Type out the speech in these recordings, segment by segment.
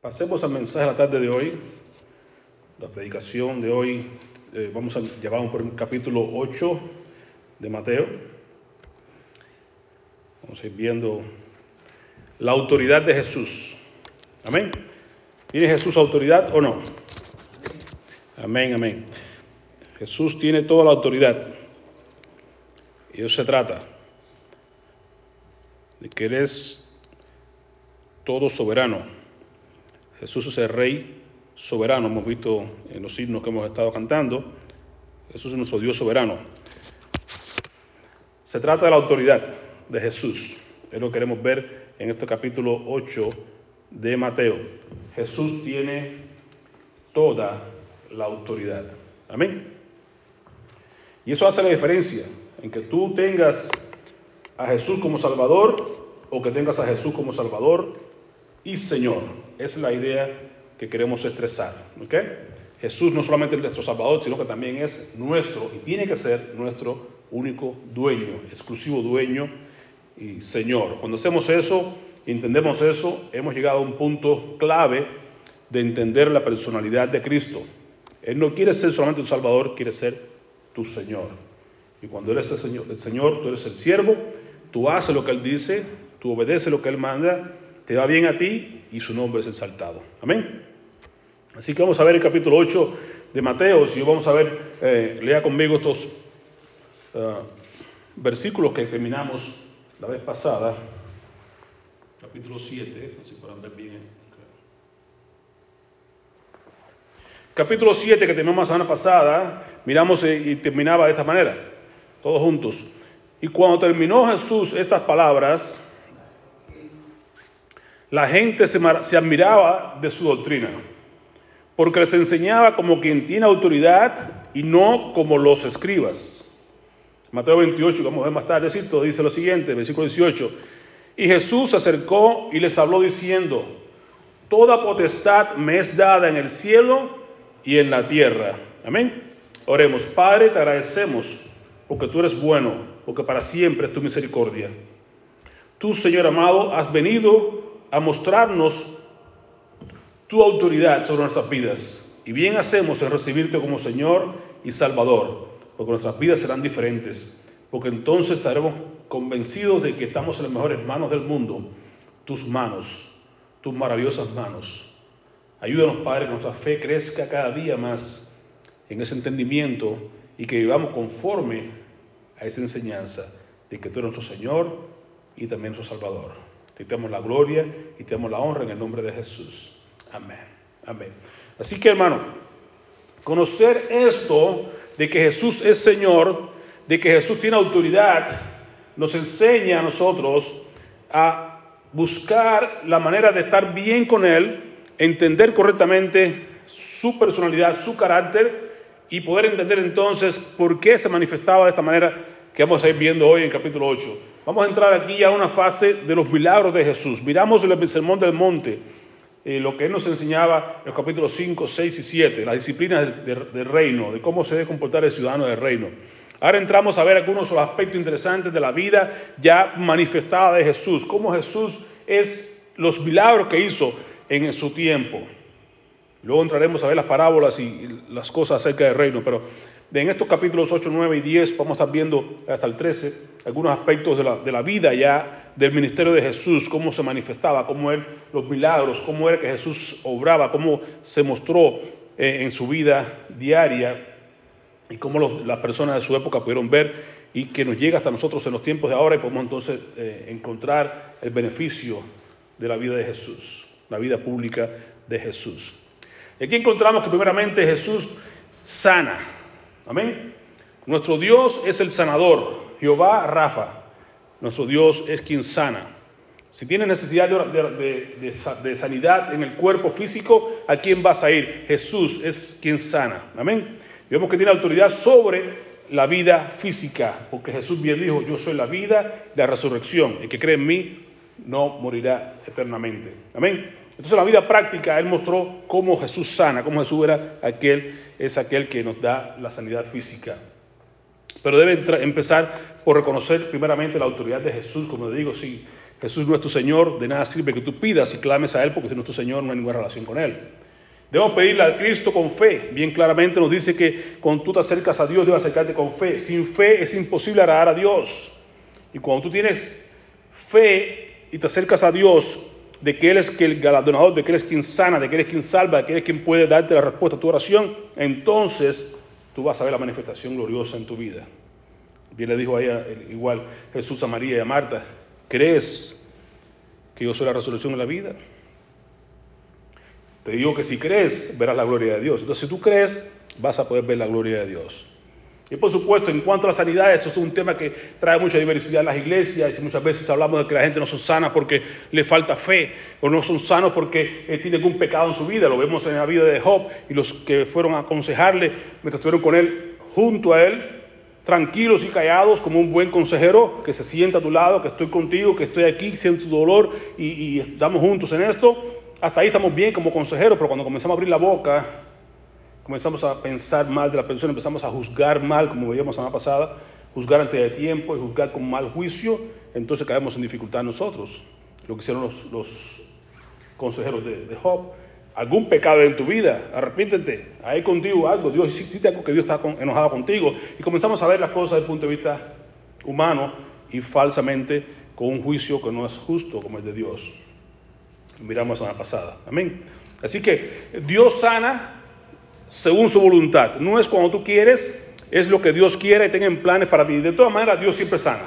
Pasemos al mensaje de la tarde de hoy. La predicación de hoy, eh, vamos a llevar por el capítulo 8 de Mateo. Vamos a ir viendo la autoridad de Jesús. Amén. ¿Tiene Jesús autoridad o no? Amén, amén. Jesús tiene toda la autoridad. Y eso se trata. De que eres todo soberano. Jesús es el rey soberano, hemos visto en los himnos que hemos estado cantando. Jesús es nuestro Dios soberano. Se trata de la autoridad de Jesús. Es lo que queremos ver en este capítulo 8 de Mateo. Jesús tiene toda la autoridad. Amén. Y eso hace la diferencia en que tú tengas a Jesús como Salvador o que tengas a Jesús como Salvador y Señor. Es la idea que queremos estresar. Jesús no solamente es nuestro Salvador, sino que también es nuestro y tiene que ser nuestro único dueño, exclusivo dueño y Señor. Cuando hacemos eso, entendemos eso, hemos llegado a un punto clave de entender la personalidad de Cristo. Él no quiere ser solamente un Salvador, quiere ser tu Señor. Y cuando eres el Señor, el Señor, tú eres el siervo, tú haces lo que Él dice, tú obedeces lo que Él manda, te va bien a ti y su nombre es exaltado. Amén. Así que vamos a ver el capítulo 8 de Mateo, y vamos a ver, eh, lea conmigo estos uh, versículos que terminamos la vez pasada, capítulo 7, así bien. Capítulo 7 que terminamos la semana pasada, miramos y terminaba de esta manera, todos juntos. Y cuando terminó Jesús estas palabras, la gente se, admiraba de su doctrina, porque les enseñaba como quien tiene autoridad y no como los escribas. Mateo 28, vamos a ver más tarde, dice lo siguiente, versículo 18. Y Jesús se acercó y les habló diciendo, Toda potestad me es dada en el cielo y en la tierra. Amén. Oremos, Padre, te agradecemos porque tú eres bueno, porque para siempre es tu misericordia. Tú, Señor amado, has venido a mostrarnos tu autoridad sobre nuestras vidas. Y bien hacemos en recibirte como Señor y Salvador, porque nuestras vidas serán diferentes, porque entonces estaremos convencidos de que estamos en las mejores manos del mundo, tus manos, tus maravillosas manos. Ayúdanos, Padre, que nuestra fe crezca cada día más en ese entendimiento y que vivamos conforme a esa enseñanza de que tú eres nuestro Señor y también nuestro Salvador. Te damos la gloria y te damos la honra en el nombre de Jesús. Amén. Amén. Así que, hermano, conocer esto de que Jesús es Señor, de que Jesús tiene autoridad, nos enseña a nosotros a buscar la manera de estar bien con Él, entender correctamente su personalidad, su carácter y poder entender entonces por qué se manifestaba de esta manera que vamos a ir viendo hoy en capítulo 8. Vamos a entrar aquí a una fase de los milagros de Jesús. Miramos el sermón del monte, eh, lo que él nos enseñaba en los capítulos 5, 6 y 7, las disciplinas del, del reino, de cómo se debe comportar el ciudadano del reino. Ahora entramos a ver algunos de los aspectos interesantes de la vida ya manifestada de Jesús, cómo Jesús es los milagros que hizo en su tiempo. Luego entraremos a ver las parábolas y las cosas acerca del reino, pero en estos capítulos 8, 9 y 10 vamos a estar viendo hasta el 13 algunos aspectos de la, de la vida ya del ministerio de Jesús, cómo se manifestaba, cómo él, los milagros, cómo era que Jesús obraba, cómo se mostró eh, en su vida diaria y cómo las personas de su época pudieron ver y que nos llega hasta nosotros en los tiempos de ahora y podemos entonces eh, encontrar el beneficio de la vida de Jesús, la vida pública de Jesús. Y aquí encontramos que primeramente Jesús sana. Amén. Nuestro Dios es el sanador, Jehová Rafa. Nuestro Dios es quien sana. Si tienes necesidad de, sanidad en el cuerpo físico, ¿a quién vas a ir? Jesús es quien sana. Amén. Vemos que tiene autoridad sobre la vida física, porque Jesús bien dijo, yo soy la vida la resurrección. El que cree en mí no morirá eternamente. Amén. Entonces, en la vida práctica, Él mostró cómo Jesús sana, cómo Jesús era aquel, es aquel que nos da la sanidad física. Pero debe empezar por reconocer primeramente la autoridad de Jesús, como le digo, si Jesús no es tu Señor, de nada sirve que tú pidas y clames a Él porque si no es tu Señor no hay ninguna relación con Él. Debemos pedirle a Cristo con fe. Bien claramente nos dice que cuando tú te acercas a Dios, debes acercarte con fe. Sin fe es imposible agradar a Dios. Y cuando tú tienes fe y te acercas a Dios, de que Él es el galardonador, de que Él es quien sana, de que Él es quien salva, de que Él es quien puede darte la respuesta a tu oración, entonces tú vas a ver la manifestación gloriosa en tu vida. Bien le dijo a ella igual Jesús a María y a Marta, ¿crees que yo soy la resolución de la vida? Te digo que si crees, verás la gloria de Dios. Entonces, si tú crees, vas a poder ver la gloria de Dios. Y por supuesto, en cuanto a la sanidad, eso es un tema que trae mucha diversidad en las iglesias y muchas veces hablamos de que la gente no son sana porque le falta fe o no son sanos porque eh, tienen algún pecado en su vida. Lo vemos en la vida de Job y los que fueron a aconsejarle mientras estuvieron con él, junto a él, tranquilos y callados como un buen consejero que se sienta a tu lado, que estoy contigo, que estoy aquí, siento tu dolor y, y estamos juntos en esto. Hasta ahí estamos bien como consejeros, pero cuando comenzamos a abrir la boca comenzamos a pensar mal de la persona, empezamos a juzgar mal, como veíamos la semana pasada, juzgar antes de tiempo y juzgar con mal juicio, entonces caemos en dificultad nosotros. Lo que hicieron los, consejeros de, Job. Algún pecado en tu vida, arrepiéntete, hay contigo algo, Dios hiciste algo que Dios está enojado contigo. Y comenzamos a ver las cosas desde el punto de vista humano y falsamente con un juicio que no es justo como el de Dios. Miramos la semana pasada. Amén. Así que Dios sana según su voluntad. No es cuando tú quieres, es lo que Dios quiere y tenga planes para ti. De todas maneras, Dios siempre sana.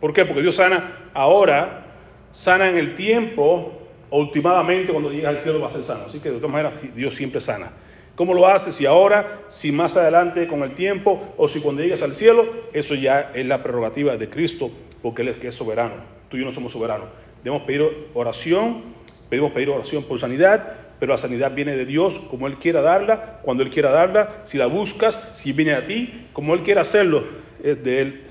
¿Por qué? Porque Dios sana ahora, sana en el tiempo, últimamente cuando llegas al cielo va a ser sano. Así que de todas maneras, Dios siempre sana. ¿Cómo lo hace? Si ahora, si más adelante con el tiempo, o si cuando llegues al cielo, eso ya es la prerrogativa de Cristo, porque Él es que es soberano. Tú y yo no somos soberanos. Debemos pedir oración, debemos pedir oración por sanidad, pero la sanidad viene de Dios como Él quiera darla, cuando Él quiera darla, si la buscas, si viene a ti, como Él quiera hacerlo, es de Él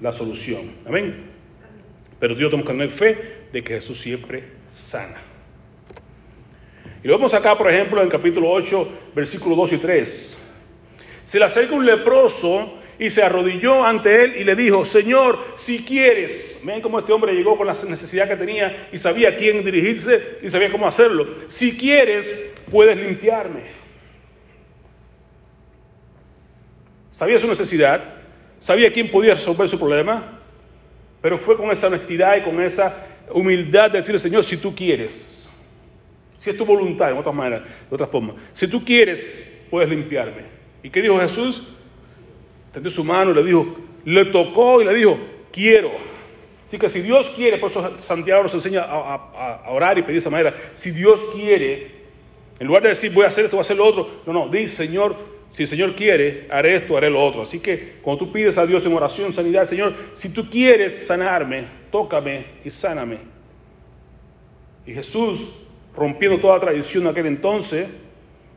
la solución. Amén. Pero Dios tenemos que tener fe de que Jesús siempre sana. Y lo vemos acá, por ejemplo, en capítulo 8, versículos 2 y 3. Se le acerca un leproso y se arrodilló ante él y le dijo, Señor, si quieres, ven cómo este hombre llegó con la necesidad que tenía y sabía a quién dirigirse y sabía cómo hacerlo. Si quieres, puedes limpiarme. Sabía su necesidad, sabía quién podía resolver su problema, pero fue con esa honestidad y con esa humildad de decirle, Señor, si tú quieres, si es tu voluntad, en otra manera, de otra forma, si tú quieres, puedes limpiarme. ¿Y qué dijo Jesús? Tendió su mano y le dijo, le tocó y le dijo, quiero. Así que si Dios quiere, por eso Santiago nos enseña a, orar y pedir de esa manera, si Dios quiere, en lugar de decir voy a hacer esto, voy a hacer lo otro, no, no, di Señor, si el Señor quiere, haré esto, haré lo otro. Así que cuando tú pides a Dios en oración, sanidad, Señor, si tú quieres sanarme, tócame y sáname. Y Jesús, rompiendo toda tradición de aquel entonces,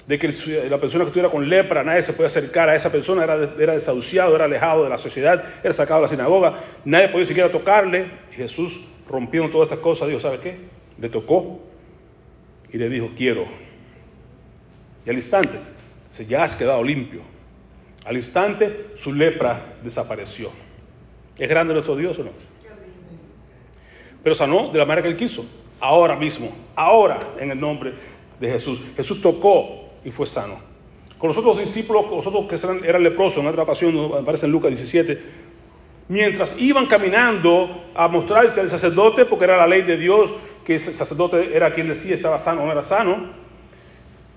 de que la persona que estuviera con lepra, nadie se podía acercar a esa persona, era, era desahuciado, era alejado de la sociedad, era sacado de la sinagoga, nadie podía siquiera tocarle. Y Jesús, rompiendo todas estas cosas, dijo, ¿sabe qué? Le tocó y le dijo, quiero. Y al instante, se ya has quedado limpio. Al instante, su lepra desapareció. ¿Es grande nuestro Dios o no? Pero sanó de la manera que él quiso, ahora mismo, ahora en el nombre de Jesús. Jesús tocó y fue sano. Con los otros discípulos, con los otros que eran, eran leprosos, en otra ocasión, aparece en Lucas 17, mientras iban caminando a mostrarse al sacerdote, porque era la ley de Dios, que ese sacerdote era quien decía estaba sano o no era sano,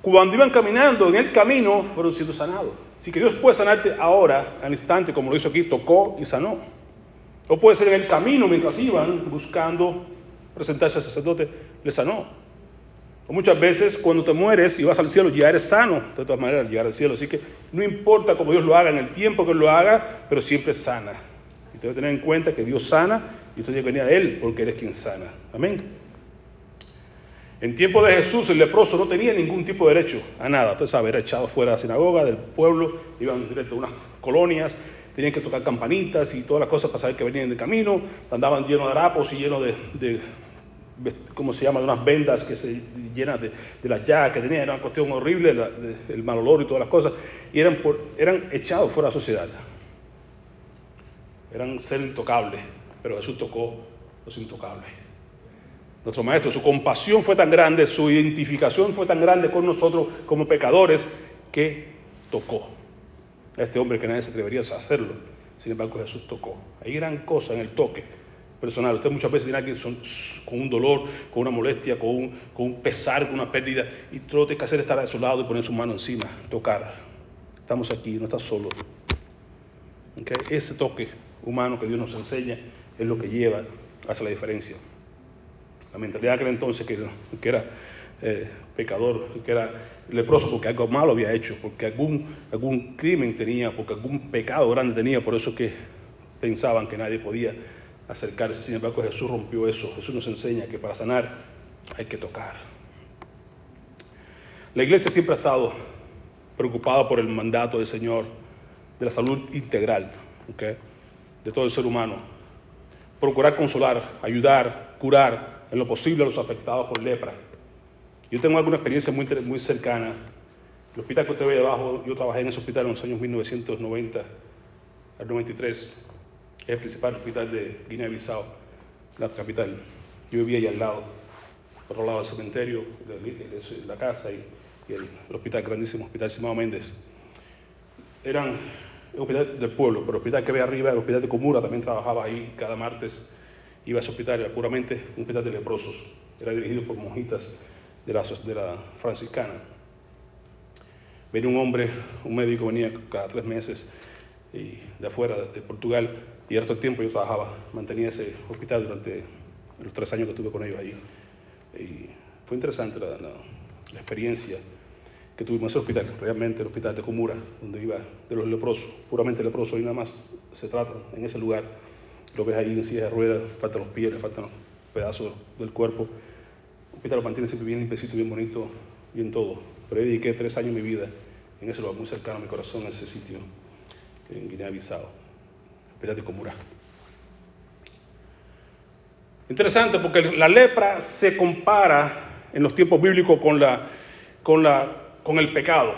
cuando iban caminando en el camino, fueron siendo sanados. Así que Dios puede sanarte ahora, al instante, como lo hizo aquí, tocó y sanó. O puede ser en el camino, mientras iban buscando presentarse al sacerdote, le sanó. Muchas veces cuando te mueres y vas al cielo ya eres sano, de todas maneras, llegar al cielo. Así que no importa cómo Dios lo haga, en el tiempo que lo haga, pero siempre sana. Y debe tener en cuenta que Dios sana y usted tiene que venir a Él porque Él es quien sana. Amén. En tiempo de Jesús, el leproso no tenía ningún tipo de derecho a nada. Usted sabe, era echado fuera de la sinagoga, del pueblo, iban directo a unas colonias, tenían que tocar campanitas y todas las cosas para saber que venían de camino, andaban llenos de harapos y llenos de ¿cómo se llama?, de unas vendas que se llenan de, las llagas que tenía, era una cuestión horrible, el mal olor y todas las cosas, y eran, eran echados fuera de la sociedad. Eran ser intocables, pero Jesús tocó los intocables. Nuestro maestro, su compasión fue tan grande, su identificación fue tan grande con nosotros como pecadores, que tocó a este hombre que nadie se atrevería a hacerlo. Sin embargo, Jesús tocó. Hay gran cosa en el toque personal. Usted muchas veces tiene alguien con un dolor, con una molestia, con un, pesar, con una pérdida, y todo lo que tiene que hacer es estar a su lado y poner su mano encima, tocar. Estamos aquí, no está solo. Ese toque humano que Dios nos enseña es lo que lleva, hace la diferencia. La mentalidad de aquel entonces que, que era eh, pecador, que era leproso porque algo malo había hecho, porque algún, algún crimen tenía, porque algún pecado grande tenía, por eso que pensaban que nadie podía acercarse. Sin embargo, Jesús rompió eso. Jesús nos enseña que para sanar hay que tocar. La iglesia siempre ha estado preocupada por el mandato del Señor de la salud integral de todo el ser humano. Procurar consolar, ayudar, curar en lo posible a los afectados por lepra. Yo tengo alguna experiencia muy, muy cercana. El hospital que usted ve debajo, yo trabajé en ese hospital en los años 1990 al 93 es el principal hospital de Guinea-Bissau, la capital. Yo vivía ahí al lado, otro lado del cementerio, la casa y, el, hospital, grandísimo hospital Simão Méndez. Eran el hospital del pueblo, pero el hospital que ve arriba, el hospital de Comura, también trabajaba ahí cada martes. Iba a ese hospital, era puramente un hospital de leprosos. Era dirigido por monjitas de la, de la franciscana. Venía un hombre, un médico, venía cada tres meses y de afuera, de Portugal, y el tiempo yo trabajaba, mantenía ese hospital durante los tres años que estuve con ellos ahí. Y fue interesante la, experiencia que tuvimos en ese hospital, realmente el hospital de Comura, donde iba de los leprosos, puramente leprosos, y nada más se trata en ese lugar. Lo ves ahí en silla de ruedas, faltan los pies, faltan pedazos del cuerpo. El hospital lo mantiene siempre bien limpiecito, bien bonito, bien todo. Pero yo dediqué tres años de mi vida en ese lugar, muy cercano a mi corazón, en ese sitio, en Guinea-Bissau de Comura. Interesante porque la lepra se compara en los tiempos bíblicos con, la, con, la, con el pecado.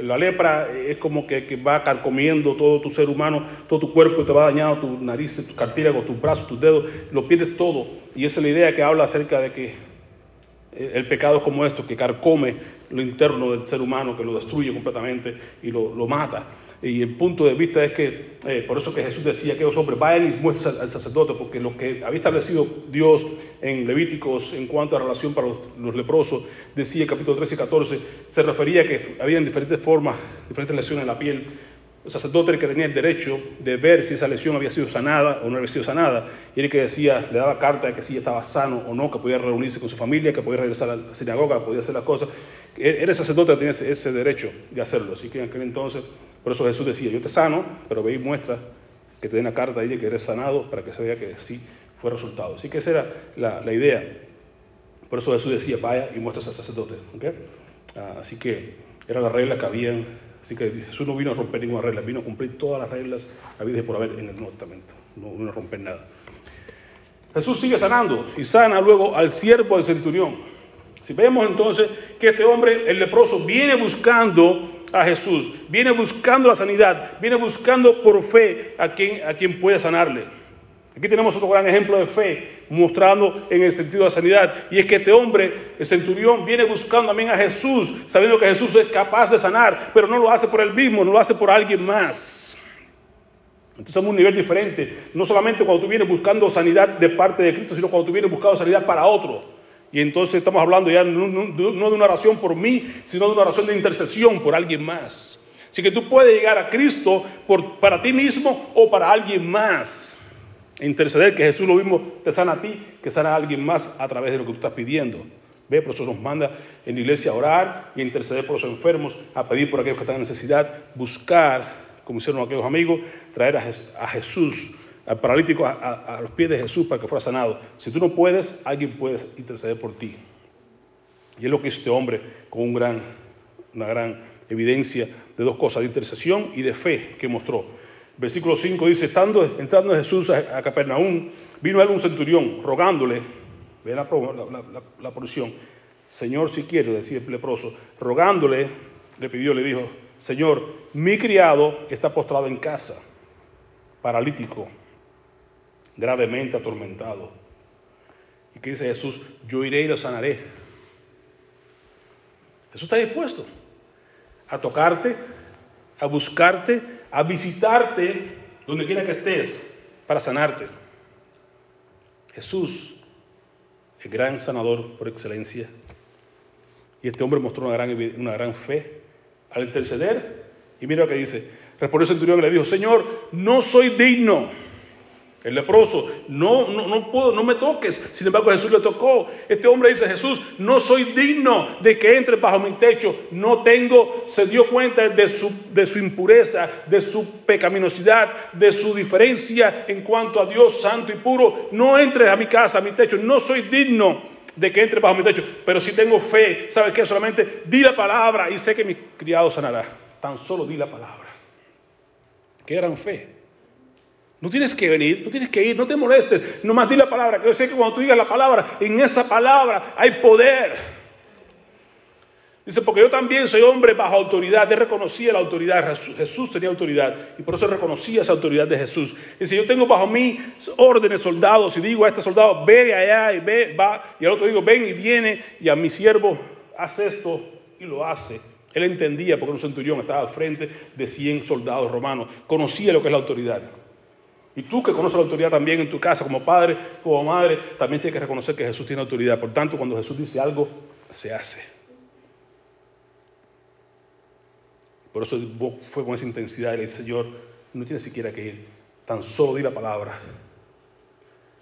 La lepra es como que, que, va carcomiendo todo tu ser humano, todo tu cuerpo, te va dañando tu nariz, tu cartílago, tus brazos, tus dedos, lo pierdes todo. Y esa es la idea que habla acerca de que el pecado es como esto, que carcome lo interno del ser humano, que lo destruye completamente y lo, lo mata. Y el punto de vista es que, eh, por eso que Jesús decía que los hombres vayan y muestren al, sacerdote, porque lo que había establecido Dios en Levíticos en cuanto a relación para los, leprosos, decía en capítulo 13 y 14, se refería a que había diferentes formas, diferentes lesiones en la piel. El sacerdote era el que tenía el derecho de ver si esa lesión había sido sanada o no había sido sanada, y era el que decía, le daba carta de que si estaba sano o no, que podía reunirse con su familia, que podía regresar a la sinagoga, podía hacer las cosas. Era el sacerdote que tenía ese, ese derecho de hacerlo. Así que en aquel entonces por eso Jesús decía, yo te sano, pero ve y muestra que te den la carta ahí de que eres sanado para que se vea que sí fue resultado. Así que esa era la, idea. Por eso Jesús decía, vaya y muestra al sacerdote. Ah, así que era la regla que habían. Así que Jesús no vino a romper ninguna regla, vino a cumplir todas las reglas habidas por haber en el Nuevo Testamento. No vino a romper nada. Jesús sigue sanando y sana luego al siervo del centurión. Si vemos entonces que este hombre, el leproso, viene buscando a Jesús, viene buscando la sanidad, viene buscando por fe a quien, a quien puede sanarle. Aquí tenemos otro gran ejemplo de fe mostrando en el sentido de la sanidad. Y es que este hombre, el centurión, viene buscando también a Jesús, sabiendo que Jesús es capaz de sanar, pero no lo hace por él mismo, no lo hace por alguien más. Entonces es un nivel diferente. No solamente cuando tú vienes buscando sanidad de parte de Cristo, sino cuando tú vienes buscando sanidad para otro. Y entonces estamos hablando ya no, de una oración por mí, sino de una oración de intercesión por alguien más. Así que tú puedes llegar a Cristo por, para ti mismo o para alguien más. Interceder que Jesús lo mismo te sana a ti, que sana a alguien más a través de lo que tú estás pidiendo. Ve, por eso nos manda en la iglesia a orar y a interceder por los enfermos, a pedir por aquellos que están en necesidad, buscar, como hicieron aquellos amigos, traer a Jesús al paralítico a, los pies de Jesús para que fuera sanado. Si tú no puedes, alguien puede interceder por ti. Y es lo que hizo este hombre con un gran, una gran evidencia de dos cosas, de intercesión y de fe que mostró. Versículo 5 dice, estando, entrando Jesús a, Capernaum, vino a él un centurión rogándole, ve la, la, la, porción, Señor, si quiere, decía el leproso, rogándole, le pidió, le dijo, Señor, mi criado está postrado en casa, paralítico, gravemente atormentado. ¿Y qué dice Jesús? Yo iré y lo sanaré. Jesús está dispuesto a tocarte, a buscarte, a visitarte donde quiera que estés para sanarte. Jesús, el gran sanador por excelencia. Y este hombre mostró una gran, una gran fe al interceder. Y mira lo que dice. Respondió el centurión y le dijo, Señor, no soy digno el leproso, no, no, no puedo, no me toques. Sin embargo, Jesús le tocó. Este hombre dice, Jesús, no soy digno de que entre bajo mi techo. No tengo, se dio cuenta de su, de su impureza, de su pecaminosidad, de su diferencia en cuanto a Dios santo y puro. No entres a mi casa, a mi techo. No soy digno de que entre bajo mi techo. Pero si tengo fe, ¿sabes qué? Solamente di la palabra y sé que mi criado sanará. Tan solo di la palabra. Qué gran fe. No tienes que venir, no tienes que ir, no te molestes, nomás di la palabra, que yo sé que cuando tú digas la palabra, en esa palabra hay poder. Dice, porque yo también soy hombre bajo autoridad, él reconocía la autoridad, Jesús, tenía autoridad y por eso reconocía esa autoridad de Jesús. Dice, yo tengo bajo mí órdenes soldados y digo a este soldado, ve allá y ve, va, y al otro digo, ven y viene, y a mi siervo, haz esto y lo hace. Él entendía porque un centurión estaba al frente de 100 soldados romanos, conocía lo que es la autoridad. Y tú que conoces la autoridad también en tu casa, como padre, como madre, también tienes que reconocer que Jesús tiene autoridad. Por tanto, cuando Jesús dice algo, se hace. Por eso fue con esa intensidad y le dice, Señor, no tienes siquiera que ir, tan solo di la palabra.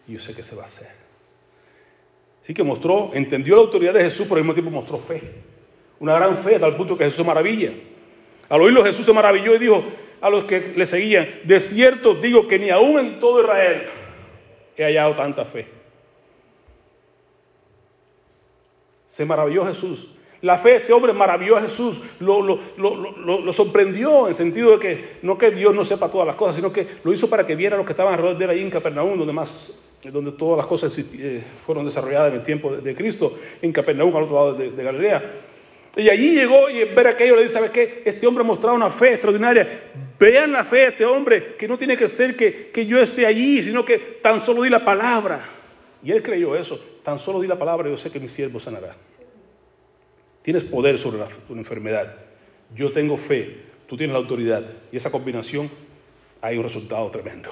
Y yo sé que se va a hacer. Así que mostró, entendió la autoridad de Jesús, pero al mismo tiempo mostró fe. Una gran fe, a tal punto que Jesús se maravilla. Al oírlo Jesús se maravilló y dijo, a los que le seguían, de cierto digo que ni aún en todo Israel he hallado tanta fe. Se maravilló Jesús. La fe de este hombre maravilló a Jesús, lo, lo, sorprendió en sentido de que no que Dios no sepa todas las cosas, sino que lo hizo para que viera los que estaban alrededor de él ahí en Capernaum, donde más donde todas las cosas eh, fueron desarrolladas en el tiempo de, Cristo, en Capernaum, al otro lado de, de Galilea. Y allí llegó y ver aquello le dice, ¿sabes qué? Este hombre ha mostrado una fe extraordinaria. Vean la fe de este hombre, que no tiene que ser que, que yo esté allí, sino que tan solo di la palabra. Y él creyó eso, tan solo di la palabra, yo sé que mi siervo sanará. Tienes poder sobre la, una enfermedad. Yo tengo fe, tú tienes la autoridad. Y esa combinación hay un resultado tremendo.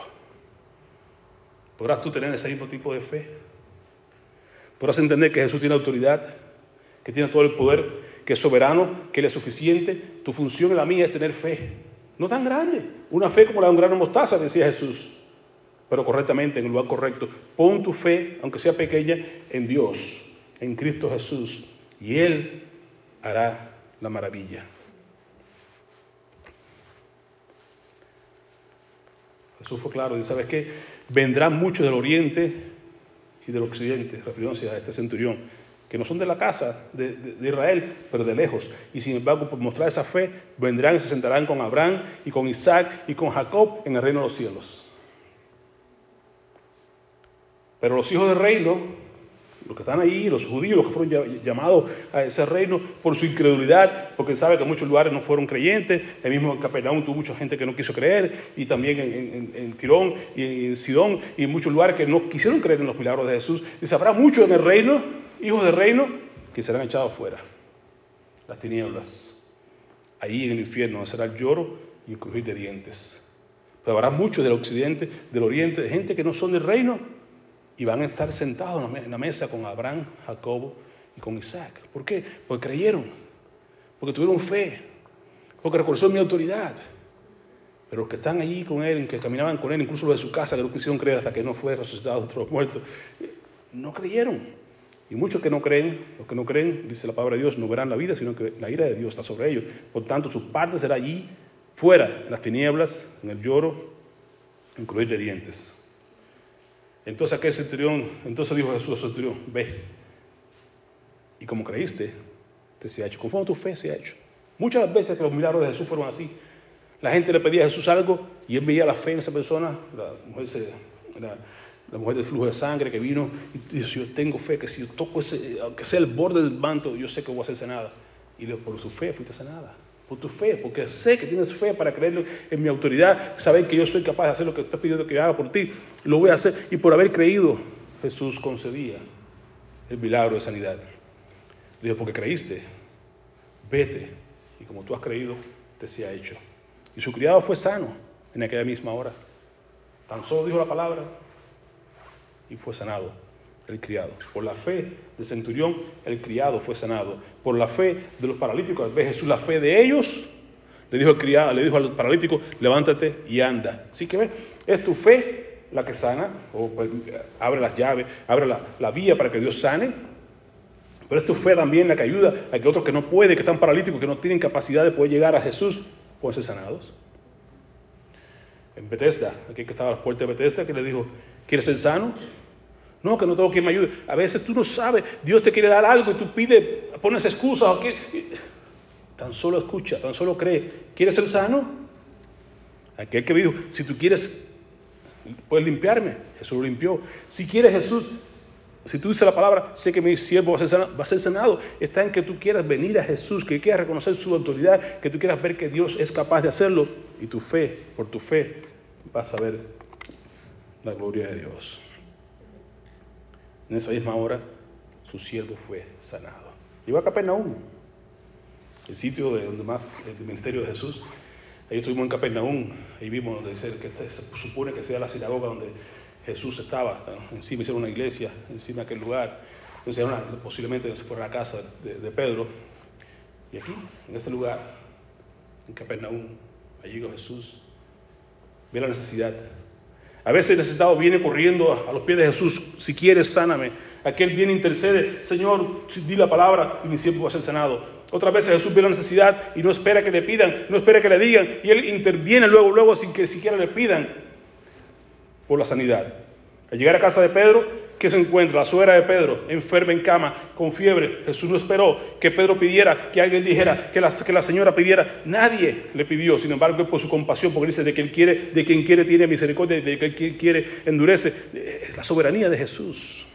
¿Podrás tú tener ese mismo tipo de fe? ¿Podrás entender que Jesús tiene autoridad, que tiene todo el poder? que es soberano, que Él es suficiente. Tu función y la mía es tener fe. No tan grande. Una fe como la de un grano de mostaza, decía Jesús. Pero correctamente, en el lugar correcto. Pon tu fe, aunque sea pequeña, en Dios, en Cristo Jesús. Y Él hará la maravilla. Jesús fue claro, y sabes qué, vendrán muchos del oriente y del occidente, refiriéndose a este centurión, que no son de la casa de, Israel, pero de lejos. Y sin embargo, por mostrar esa fe, vendrán y se sentarán con Abraham y con Isaac y con Jacob en el reino de los cielos. Pero los hijos del reino, los que están ahí, los judíos, los que fueron llamados a ese reino por su incredulidad, porque sabe que en muchos lugares no fueron creyentes, el mismo en Capernaum tuvo mucha gente que no quiso creer, y también en, Tirón y en Sidón, y en muchos lugares que no quisieron creer en los milagros de Jesús. Dice, habrá muchos en el reino hijos del reino que serán echados fuera. Las tinieblas. Ahí en el infierno será lloro y el crujir de dientes. Pero habrá muchos del occidente, del oriente, de gente que no son del reino y van a estar sentados en la mesa con Abraham, Jacobo y con Isaac. ¿Por qué? Porque creyeron, porque tuvieron fe, porque reconocieron mi autoridad. Pero los que están allí con él, que caminaban con él, incluso los de su casa, que no quisieron creer hasta que no fue resucitado entre los muertos, no creyeron. Y muchos que no creen, los que no creen, dice la palabra de Dios, no verán la vida, sino que la ira de Dios está sobre ellos. Por tanto, su parte será allí, fuera, en las tinieblas, en el lloro, en crujir de dientes. Entonces aquel centurión, entonces dijo Jesús al centurión, ve. Y como creíste, te se ha hecho. Conforme tu fe se ha hecho. Muchas veces que los milagros de Jesús fueron así. La gente le pedía a Jesús algo y él veía la fe en esa persona. La mujer se, mujer del flujo de sangre que vino y dice, yo tengo fe que si yo toco ese, aunque sea el borde del manto, yo sé que voy a hacer sanada. Y le por su fe fuiste sanada. Por tu fe, porque sé que tienes fe para creer en mi autoridad, saber que yo soy capaz de hacer lo que estás pidiendo que haga por ti, lo voy a hacer. Y por haber creído, Jesús concedía el milagro de sanidad. Le dijo, porque creíste, vete, y como tú has creído, te sea hecho. Y su criado fue sano en aquella misma hora. Tan solo dijo la palabra y fue sanado el criado. Por la fe del centurión, el criado fue sanado. Por la fe de los paralíticos, ve Jesús la fe de ellos, le dijo al criado, le dijo al paralítico, levántate y anda. Así que ve, es tu fe la que sana, o pues, abre las llaves, abre la, la vía para que Dios sane. Pero es tu fe también la que ayuda a que otros que no pueden, que están paralíticos, que no tienen capacidad de poder llegar a Jesús, puedan ser sanados. En Bethesda, aquí que estaba a la puerta de Bethesda, que le dijo, ¿quieres ser sano? No, que no tengo quien me ayude. A veces tú no sabes, Dios te quiere dar algo y tú pides, pones excusas. Tan solo escucha, tan solo cree. ¿Quieres ser sano? Aquel que dijo, si tú quieres, puedes limpiarme. Jesús lo limpió. Si quieres Jesús, si tú dices la palabra, sé que mi siervo va a, ser sanado, va a ser sanado, está en que tú quieras venir a Jesús, que quieras reconocer su autoridad, que tú quieras ver que Dios es capaz de hacerlo y tu fe, por tu fe, vas a ver la gloria de Dios. En esa misma hora, su siervo fue sanado. Llegó a Capernaum, el sitio de donde más el ministerio de Jesús. Ahí estuvimos en Capernaum, ahí vimos donde dice que se supone que sea la sinagoga donde Jesús estaba. Encima hicieron una iglesia, encima aquel lugar. Entonces, una, posiblemente se fuera a la casa de, de, Pedro. Y aquí, en este lugar, en Capernaum, allí llegó Jesús, ve la necesidad a veces el necesitado viene corriendo a los pies de Jesús, si quieres, sáname. Aquel viene intercede, Señor, di la palabra y mi siervo va a ser sanado. Otras veces Jesús ve la necesidad y no espera que le pidan, no espera que le digan, y Él interviene luego, luego, sin que siquiera le pidan por la sanidad. Al llegar a casa de Pedro, ¿qué se encuentra? La suegra de Pedro, enferma en cama, con fiebre. Jesús no esperó que Pedro pidiera, que alguien dijera, que la, que la señora pidiera. Nadie le pidió, sin embargo, por su compasión, porque dice, de quien quiere, de quien quiere tiene misericordia, de quien quiere endurece. Es la soberanía de Jesús.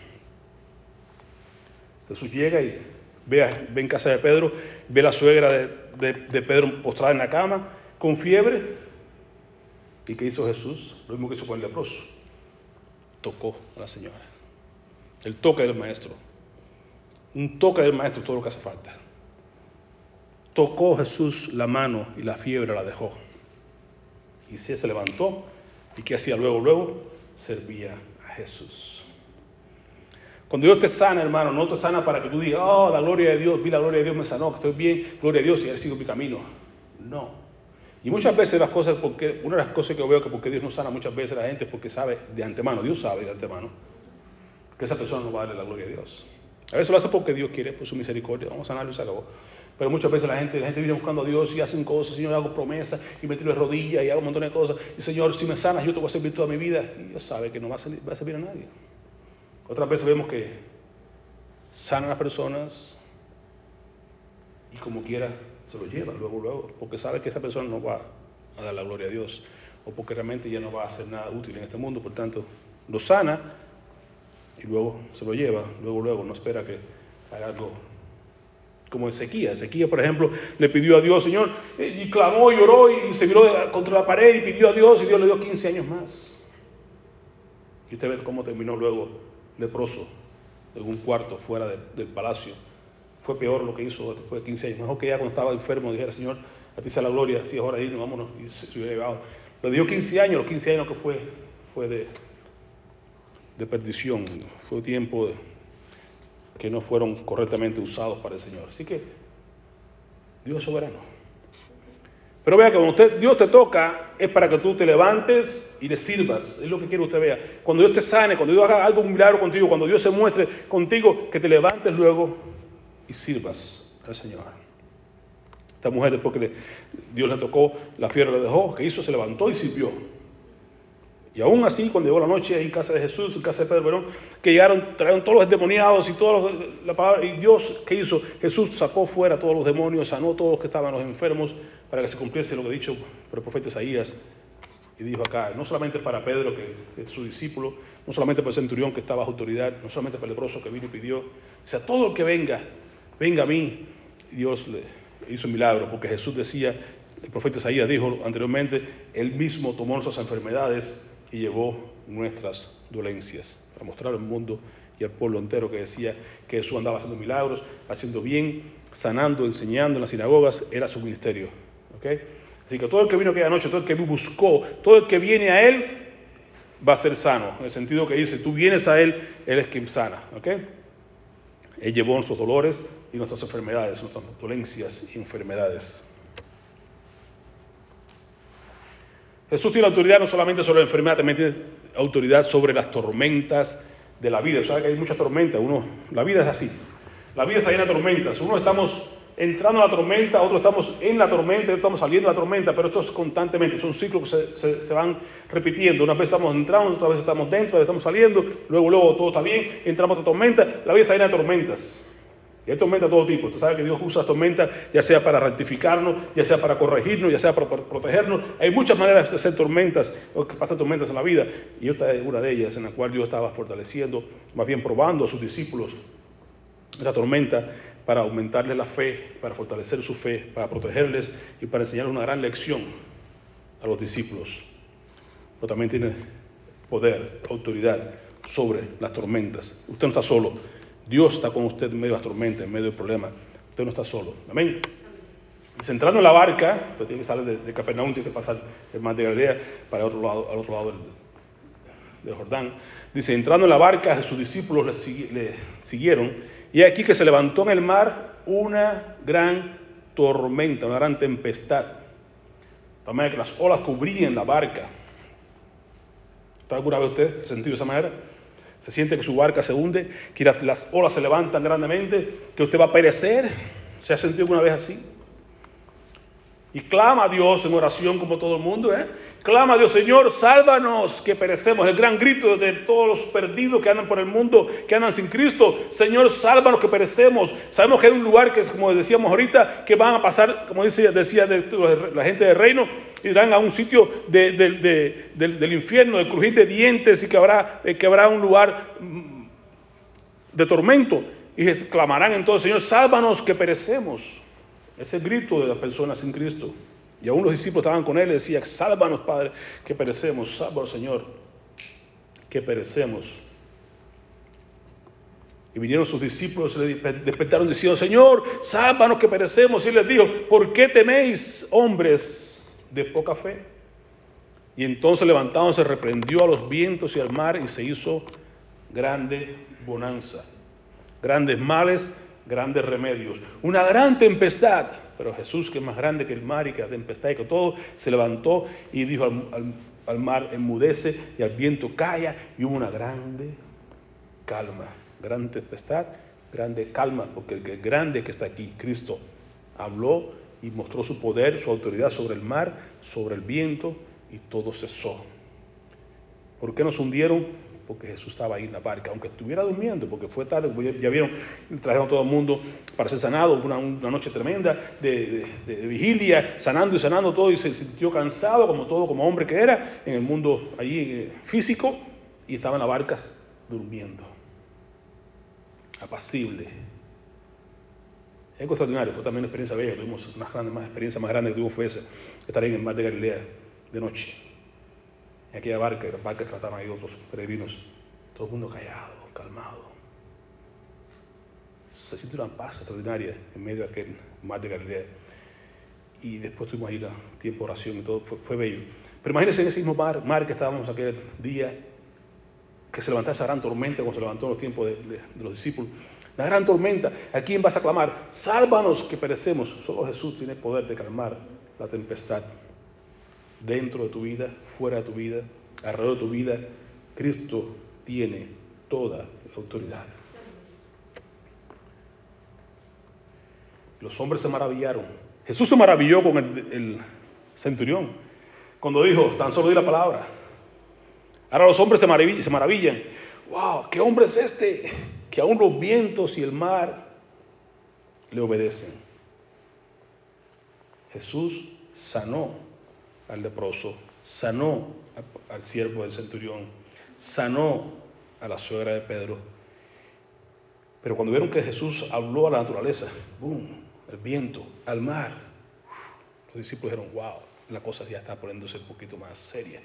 Jesús llega y ve, ve en casa de Pedro, ve a la suegra de, de, de Pedro postrada en la cama, con fiebre. ¿Y qué hizo Jesús? Lo mismo que hizo con el leproso. Tocó a la señora. El toque del maestro. Un toque del maestro es todo lo que hace falta. Tocó Jesús la mano y la fiebre la dejó. Y se, levantó. ¿Y qué hacía luego? Luego servía a Jesús. Cuando Dios te sana, hermano, no te sana para que tú digas, oh, la gloria de Dios, vi la gloria de Dios, me sanó, que estoy bien, gloria a Dios, y he sido mi camino. No. Y muchas veces las cosas, porque una de las cosas que veo que porque Dios no sana muchas veces a la gente porque sabe de antemano, Dios sabe de antemano, que esa persona no va a darle la gloria a Dios. A veces lo hace porque Dios quiere, por su misericordia, vamos a sanarlo y se acabó. Pero muchas veces la gente, la gente viene buscando a Dios y hacen cosas, Señor, hago promesas y me tiro de rodillas y hago un montón de cosas. Y Señor, si me sanas, yo te voy a servir toda mi vida. Y Dios sabe que no va a, servir, a nadie. Otras veces vemos que sanan a las personas y como quiera se lo lleva luego, luego, porque sabe que esa persona no va a dar la gloria a Dios, o porque realmente ya no va a hacer nada útil en este mundo, por tanto, lo sana y luego se lo lleva, luego, luego, no espera que haga algo como Ezequiel. Ezequiel, por ejemplo, le pidió a Dios, Señor, y clamó, y lloró, y se miró contra la pared y pidió a Dios, y Dios le dio 15 años más. Y usted ve cómo terminó luego leproso en un cuarto fuera de, del palacio fue peor lo que hizo después de 15 años. Mejor que ya cuando estaba enfermo dijera, Señor, a ti sea la gloria, si es hora de irnos, vámonos. Y se, se hubiera llevado. Lo dio 15 años, los 15 años que fue, fue de, de perdición, fue tiempo que no fueron correctamente usados para el Señor. Así que Dios es soberano. Pero vea que cuando usted, Dios te toca es para que tú te levantes y le sirvas. Es lo que quiere usted vea. Cuando Dios te sane, cuando Dios haga algo un milagro contigo, cuando Dios se muestre contigo, que te levantes luego y sirvas al Señor. Esta mujer, después que Dios le tocó, la fiebre le dejó, que hizo? Se levantó y sirvió. Y aún así, cuando llegó la noche en casa de Jesús, en casa de Pedro Verón, que llegaron, trajeron todos los endemoniados y todos los, la palabra, y Dios, ¿qué hizo? Jesús sacó fuera todos los demonios, sanó a todos los que estaban los enfermos, para que se cumpliese lo que ha dicho por el profeta Isaías. Y dijo acá, no solamente para Pedro, que es su discípulo, no solamente para el centurión que estaba bajo autoridad, no solamente para el leproso que vino y pidió, o sea, todo el que venga, venga a mí. Dios le hizo un milagro, porque Jesús decía, el profeta Isaías dijo anteriormente, él mismo tomó nuestras enfermedades y llevó nuestras dolencias, para mostrar al mundo y al pueblo entero que decía que Jesús andaba haciendo milagros, haciendo bien, sanando, enseñando en las sinagogas, era su ministerio. ¿okay? Así que todo el que vino aquella noche, todo el que buscó, todo el que viene a Él, va a ser sano, en el sentido que dice, tú vienes a Él, Él es quien sana. ¿okay? Él llevó nuestros dolores y nuestras enfermedades, nuestras dolencias y enfermedades. Jesús tiene autoridad no solamente sobre la enfermedad, también tiene autoridad sobre las tormentas de la vida. O sea que hay muchas tormentas. Uno, la vida es así. La vida está llena de tormentas. Uno estamos entrando a la tormenta, otros estamos en la tormenta, otros estamos saliendo de la tormenta, pero esto es constantemente, son ciclos que se, se, van repitiendo. Una vez estamos entrando, otra vez estamos dentro, otra vez estamos saliendo, luego, luego todo está bien, entramos a tormenta. La vida está llena de tormentas. Y hay tormentas de todo tipo. Usted sabe que Dios usa tormentas ya sea para rectificarnos, ya sea para corregirnos, ya sea para protegernos. Hay muchas maneras de hacer tormentas, o que pasan tormentas en la vida. Y esta es una de ellas en la cual Dios estaba fortaleciendo, más bien probando a sus discípulos la tormenta para aumentarles la fe, para fortalecer su fe, para protegerles y para enseñarles una gran lección a los discípulos. Pero también tiene poder, autoridad sobre las tormentas. Usted no está solo. Dios está con usted en medio de las tormentas, en medio del problema. Usted no está solo. Amén. Entrando en la barca, usted tiene que salir de, de Capernaum, tiene que pasar el mar de Galilea para otro lado, al otro lado del, Jordán. Dice, entrando en la barca, sus discípulos le, siguieron, y aquí que se levantó en el mar una gran tormenta, una gran tempestad. De que las olas cubrían la barca. ¿Está alguna vez usted sentido de esa manera? Se siente que su barca se hunde, que las olas se levantan grandemente, que usted va a perecer. ¿Se ha sentido alguna vez así? Y clama a Dios en oración como todo el mundo, ¿eh? Clama a Dios, Señor, sálvanos que perecemos. El gran grito de todos los perdidos que andan por el mundo, que andan sin Cristo. Señor, sálvanos que perecemos. Sabemos que hay un lugar que, como decíamos ahorita, que van a pasar, como decía, decía la gente del reino, irán a un sitio de, de, de, del infierno, de crujir de dientes y que habrá, que habrá un lugar mm, de tormento. Y clamarán entonces, Señor, sálvanos que perecemos. Ese grito de las personas sin Cristo. Y aún los discípulos estaban con él y decían, sálvanos, Padre, que perecemos, sálvanos, Señor, que perecemos. Y vinieron sus discípulos y le despertaron diciendo, Señor, sálvanos que perecemos. Y les dijo, ¿por qué teméis, hombres de poca fe? Y entonces levantándose reprendió a los vientos y al mar y se hizo grande bonanza. Grandes males grandes remedios. Una gran tempestad, pero Jesús, que es más grande que el mar y que la tempestad y que todo, se levantó y dijo al, al mar, enmudece y al viento calla y hubo una grande calma. Gran tempestad, grande calma, porque el grande que está aquí, Cristo, habló y mostró su poder, su autoridad sobre el mar, sobre el viento y todo cesó. ¿Por qué nos hundieron? Porque Jesús estaba ahí en la barca, aunque estuviera durmiendo, porque fue tarde, ya vieron, trajeron a todo el mundo para ser sanado, fue una, noche tremenda de, vigilia, sanando y sanando todo, y se sintió cansado, como todo, como hombre que era, en el mundo allí eh, físico, y estaba en la barca durmiendo, apacible. Es algo extraordinario, fue también una experiencia bella, tuvimos una grande, más experiencia más grande que tuvimos fue esa, estar en el mar de Galilea de noche en aquella barca, y las barcas trataban ahí otros peregrinos, todo el mundo callado, calmado. Se siente una paz extraordinaria en medio de aquel mar de Galilea. Y después tuvimos ahí tiempo de oración y todo, fue, fue, bello. Pero imagínense en ese mismo mar, mar que estábamos aquel día, que se levantaba esa gran tormenta, como se levantó en los tiempos de, de, de los discípulos. La gran tormenta, ¿a quién vas a clamar? Sálvanos que perecemos. Solo Jesús tiene poder de calmar la tempestad dentro de tu vida, fuera de tu vida, alrededor de tu vida, Cristo tiene toda la autoridad. Los hombres se maravillaron. Jesús se maravilló con el, centurión cuando dijo, tan solo di la palabra. Ahora los hombres se maravillan, se maravillan. ¡Wow! ¿Qué hombre es este? Que aún los vientos y el mar le obedecen. Jesús sanó al leproso, sanó al siervo del centurión, sanó a la suegra de Pedro. Pero cuando vieron que Jesús habló a la naturaleza, ¡boom! El viento, al mar, los discípulos dijeron, wow, la cosa ya está poniéndose un poquito más seria.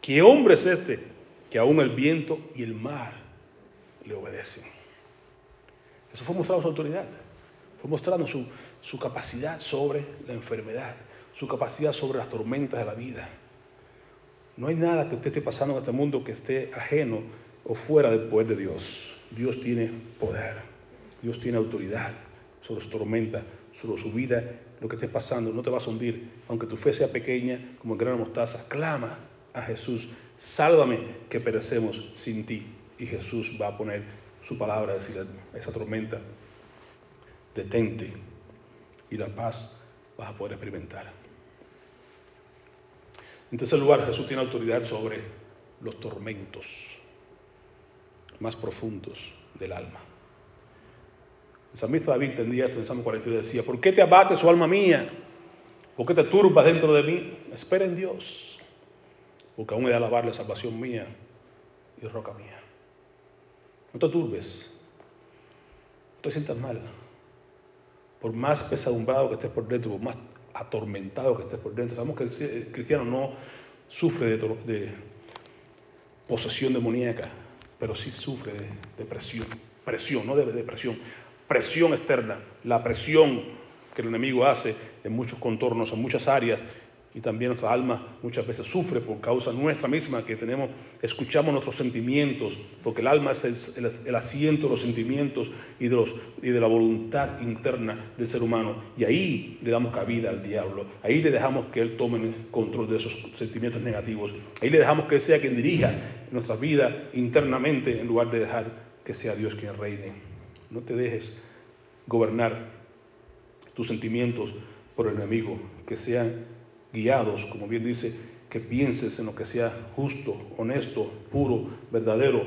¿Qué hombre es este que aún el viento y el mar le obedecen. Eso fue mostrando su autoridad, fue mostrando su, su capacidad sobre la enfermedad, su capacidad sobre las tormentas de la vida. No hay nada que usted esté pasando en este mundo que esté ajeno o fuera del poder de Dios. Dios tiene poder, Dios tiene autoridad sobre su tormenta, sobre su vida, lo que esté pasando, no te vas a hundir. Aunque tu fe sea pequeña, como el gran mostaza, clama a Jesús, sálvame que perecemos sin ti. Y Jesús va a poner su palabra, a decir a esa tormenta, detente y la paz vas a poder experimentar. En tercer lugar, Jesús tiene autoridad sobre los tormentos más profundos del alma. El salmista David entendía esto en Salmo 42 decía, ¿por qué te abates, su alma mía? ¿Por qué te turbas dentro de mí? Espera en Dios, porque aún he de alabar la salvación mía y roca mía. No te turbes, no te sientas mal. Por más pesadumbrado que estés por dentro, por más atormentado que estés por dentro. Sabemos que el cristiano no sufre de, posesión demoníaca, pero sí sufre de depresión. Presión, no de depresión, presión externa. La presión que el enemigo hace en muchos contornos, en muchas áreas, y también nuestra alma muchas veces sufre por causa nuestra misma que tenemos, escuchamos nuestros sentimientos, porque el alma es el, asiento de los sentimientos y de, los, y de la voluntad interna del ser humano. Y ahí le damos cabida al diablo, ahí le dejamos que él tome control de esos sentimientos negativos, ahí le dejamos que sea quien dirija nuestra vida internamente en lugar de dejar que sea Dios quien reine. No te dejes gobernar tus sentimientos por el enemigo, que sean guiados, como bien dice, que pienses en lo que sea justo, honesto, puro, verdadero,